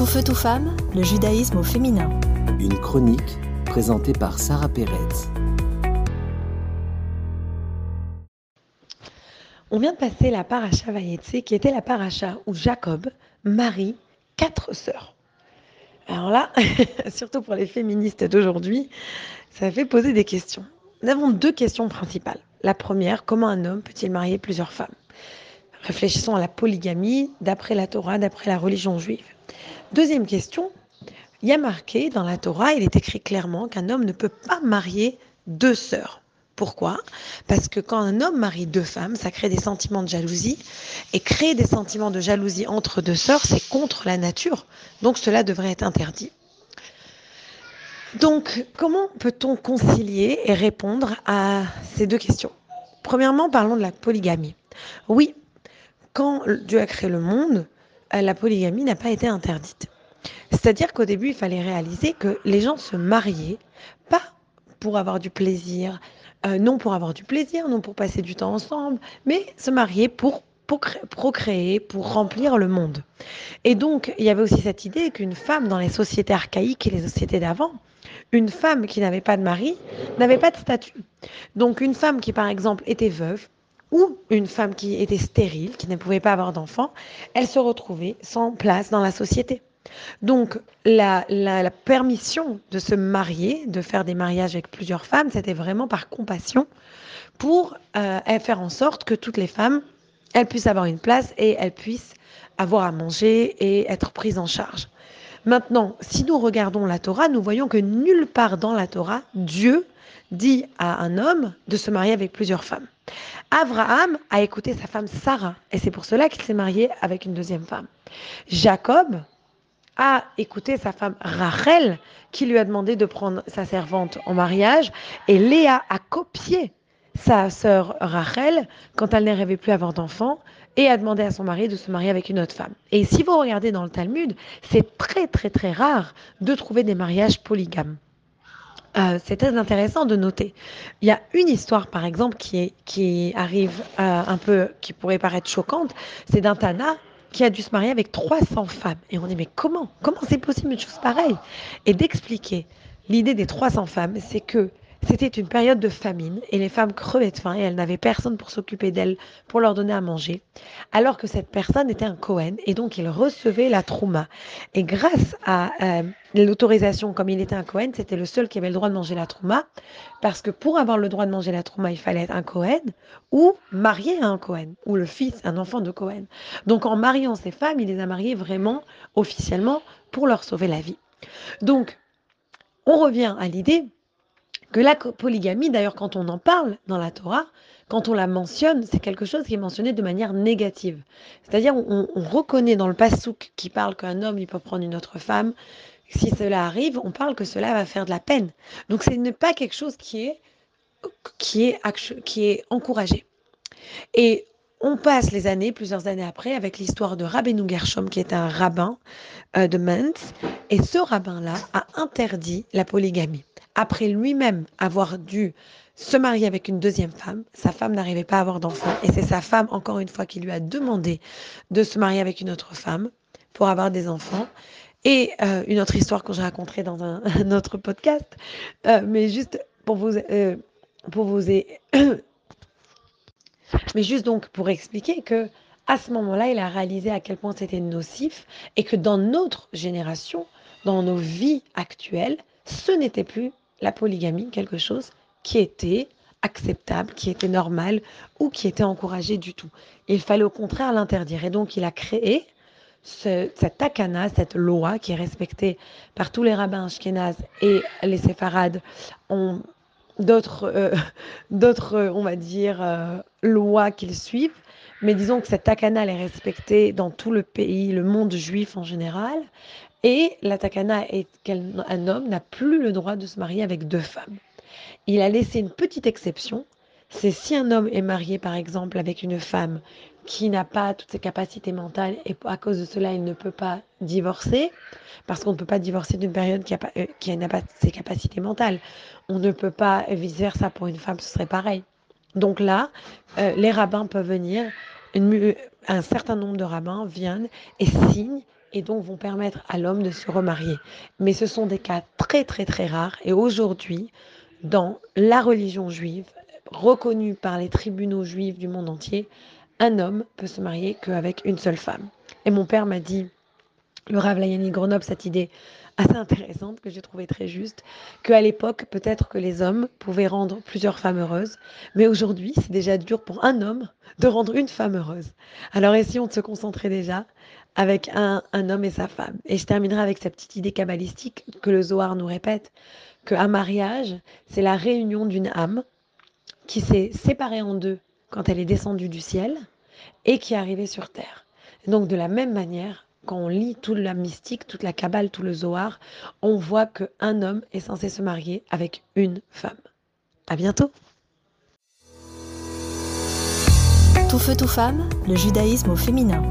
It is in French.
Tout feu, tout femme, le judaïsme au féminin. Une chronique présentée par Sarah Pérez. On vient de passer la paracha Vayetse, qui était la paracha où Jacob marie quatre sœurs. Alors là, surtout pour les féministes d'aujourd'hui, ça fait poser des questions. Nous avons deux questions principales. La première, comment un homme peut-il marier plusieurs femmes? Réfléchissons à la polygamie d'après la Torah, d'après la religion juive. Deuxième question, il y a marqué dans la Torah, il est écrit clairement qu'un homme ne peut pas marier deux sœurs. Pourquoi? Parce que quand un homme marie deux femmes, ça crée des sentiments de jalousie. Et créer des sentiments de jalousie entre deux sœurs, c'est contre la nature. Donc cela devrait être interdit. Donc, comment peut-on concilier et répondre à ces deux questions? Premièrement, parlons de la polygamie. Oui, quand Dieu a créé le monde, la polygamie n'a pas été interdite. C'est-à-dire qu'au début, il fallait réaliser que les gens se mariaient, pas pour avoir du plaisir, euh, non pour avoir du plaisir, non pour passer du temps ensemble, mais se marier pour, pour procréer, pour remplir le monde. Et donc, il y avait aussi cette idée qu'une femme dans les sociétés archaïques et les sociétés d'avant, une femme qui n'avait pas de mari n'avait pas de statut. Donc, une femme qui, par exemple, était veuve, ou une femme qui était stérile, qui ne pouvait pas avoir d'enfant, elle se retrouvait sans place dans la société. Donc la, permission de se marier, de faire des mariages avec plusieurs femmes, c'était vraiment par compassion pour euh, faire en sorte que toutes les femmes, elles puissent avoir une place et elles puissent avoir à manger et être prises en charge. Maintenant, si nous regardons la Torah, nous voyons que nulle part dans la Torah, Dieu dit à un homme de se marier avec plusieurs femmes. Abraham a écouté sa femme Sarah, et c'est pour cela qu'il s'est marié avec une deuxième femme. Jacob a écouté sa femme Rachel, qui lui a demandé de prendre sa servante en mariage, et Léa a copié sa sœur Rachel quand elle n'arrivait plus à avoir d'enfants et a demandé à son mari de se marier avec une autre femme. Et si vous regardez dans le Talmud, c'est très très très rare de trouver des mariages polygames. Euh, c'est très intéressant de noter. Il y a une histoire, par exemple, qui, est, qui arrive euh, un peu, qui pourrait paraître choquante. C'est d'un Tana qui a dû se marier avec 300 femmes. Et on dit, mais comment? Comment c'est possible une chose pareille? Et d'expliquer l'idée des 300 femmes, c'est que c'était une période de famine et les femmes crevaient de faim et elles n'avaient personne pour s'occuper d'elles, pour leur donner à manger, alors que cette personne était un Cohen et donc il recevait la trouma. Et grâce à euh, l'autorisation, comme il était un Cohen, c'était le seul qui avait le droit de manger la trouma, parce que pour avoir le droit de manger la trouma, il fallait être un Cohen ou marié à un Cohen, ou le fils, un enfant de Cohen. Donc en mariant ces femmes, il les a mariées vraiment officiellement pour leur sauver la vie. Donc, on revient à l'idée que la polygamie, d'ailleurs, quand on en parle dans la Torah, quand on la mentionne, c'est quelque chose qui est mentionné de manière négative. C'est-à-dire, on, reconnaît dans le passouk qui parle qu'un homme, il peut prendre une autre femme. Si cela arrive, on parle que cela va faire de la peine. Donc, ce n'est pas quelque chose qui est, qui est, qui est encouragé. Et on passe les années, plusieurs années après, avec l'histoire de Rabbeinu Gershom, qui est un rabbin euh, de Mentz. Et ce rabbin-là a interdit la polygamie après lui-même avoir dû se marier avec une deuxième femme, sa femme n'arrivait pas à avoir d'enfant, et c'est sa femme, encore une fois, qui lui a demandé de se marier avec une autre femme pour avoir des enfants. Et euh, une autre histoire que je raconterai dans un, autre podcast, euh, mais juste pour vous, pour vous, mais juste donc pour expliquer que à ce moment-là, il a réalisé à quel point c'était nocif et que dans notre génération, dans nos vies actuelles, ce n'était plus la polygamie quelque chose qui était acceptable, qui était normal ou qui était encouragé du tout. Il fallait au contraire l'interdire. Et donc il a créé cette takana, cette loi qui est respectée par tous les rabbins ashkénazes et les séfarades d'autres, euh, d'autres euh, on va dire, euh, lois qu'ils suivent. Mais disons que cette takana elle est respectée dans tout le pays, le monde juif en général. Et la takana est qu'un homme n'a plus le droit de se marier avec deux femmes. Il a laissé une petite exception. C'est si un homme est marié, par exemple, avec une femme qui n'a pas toutes ses capacités mentales et à cause de cela, il ne peut pas divorcer, parce qu'on ne peut pas divorcer d'une période qui euh, n'a pas, ses capacités mentales. On ne peut pas vice-versa pour une femme, ce serait pareil. Donc là, euh, les rabbins peuvent venir un certain nombre de rabbins viennent et signent et donc vont permettre à l'homme de se remarier. Mais ce sont des cas très très très rares et aujourd'hui, dans la religion juive, reconnue par les tribunaux juifs du monde entier, un homme peut se marier qu'avec une seule femme. Et mon père m'a dit, le Rav Layani Grenoble, cette idée assez intéressante que j'ai trouvée très juste, qu'à l'époque, peut-être que les hommes pouvaient rendre plusieurs femmes heureuses, mais aujourd'hui, c'est déjà dur pour un homme de rendre une femme heureuse. Alors essayons de se concentrer déjà avec un, un homme et sa femme? Et je terminerai avec cette petite idée kabbalistique que le Zohar nous répète, qu'un mariage, c'est la réunion d'une âme qui s'est séparée en deux quand elle est descendue du ciel et qui est arrivée sur terre. donc de la même manière, quand on lit toute la mystique, toute la Kabbale, tout le Zohar, on voit qu'un homme est censé se marier avec une femme. À bientôt Tout feu, tout femme, le judaïsme au féminin.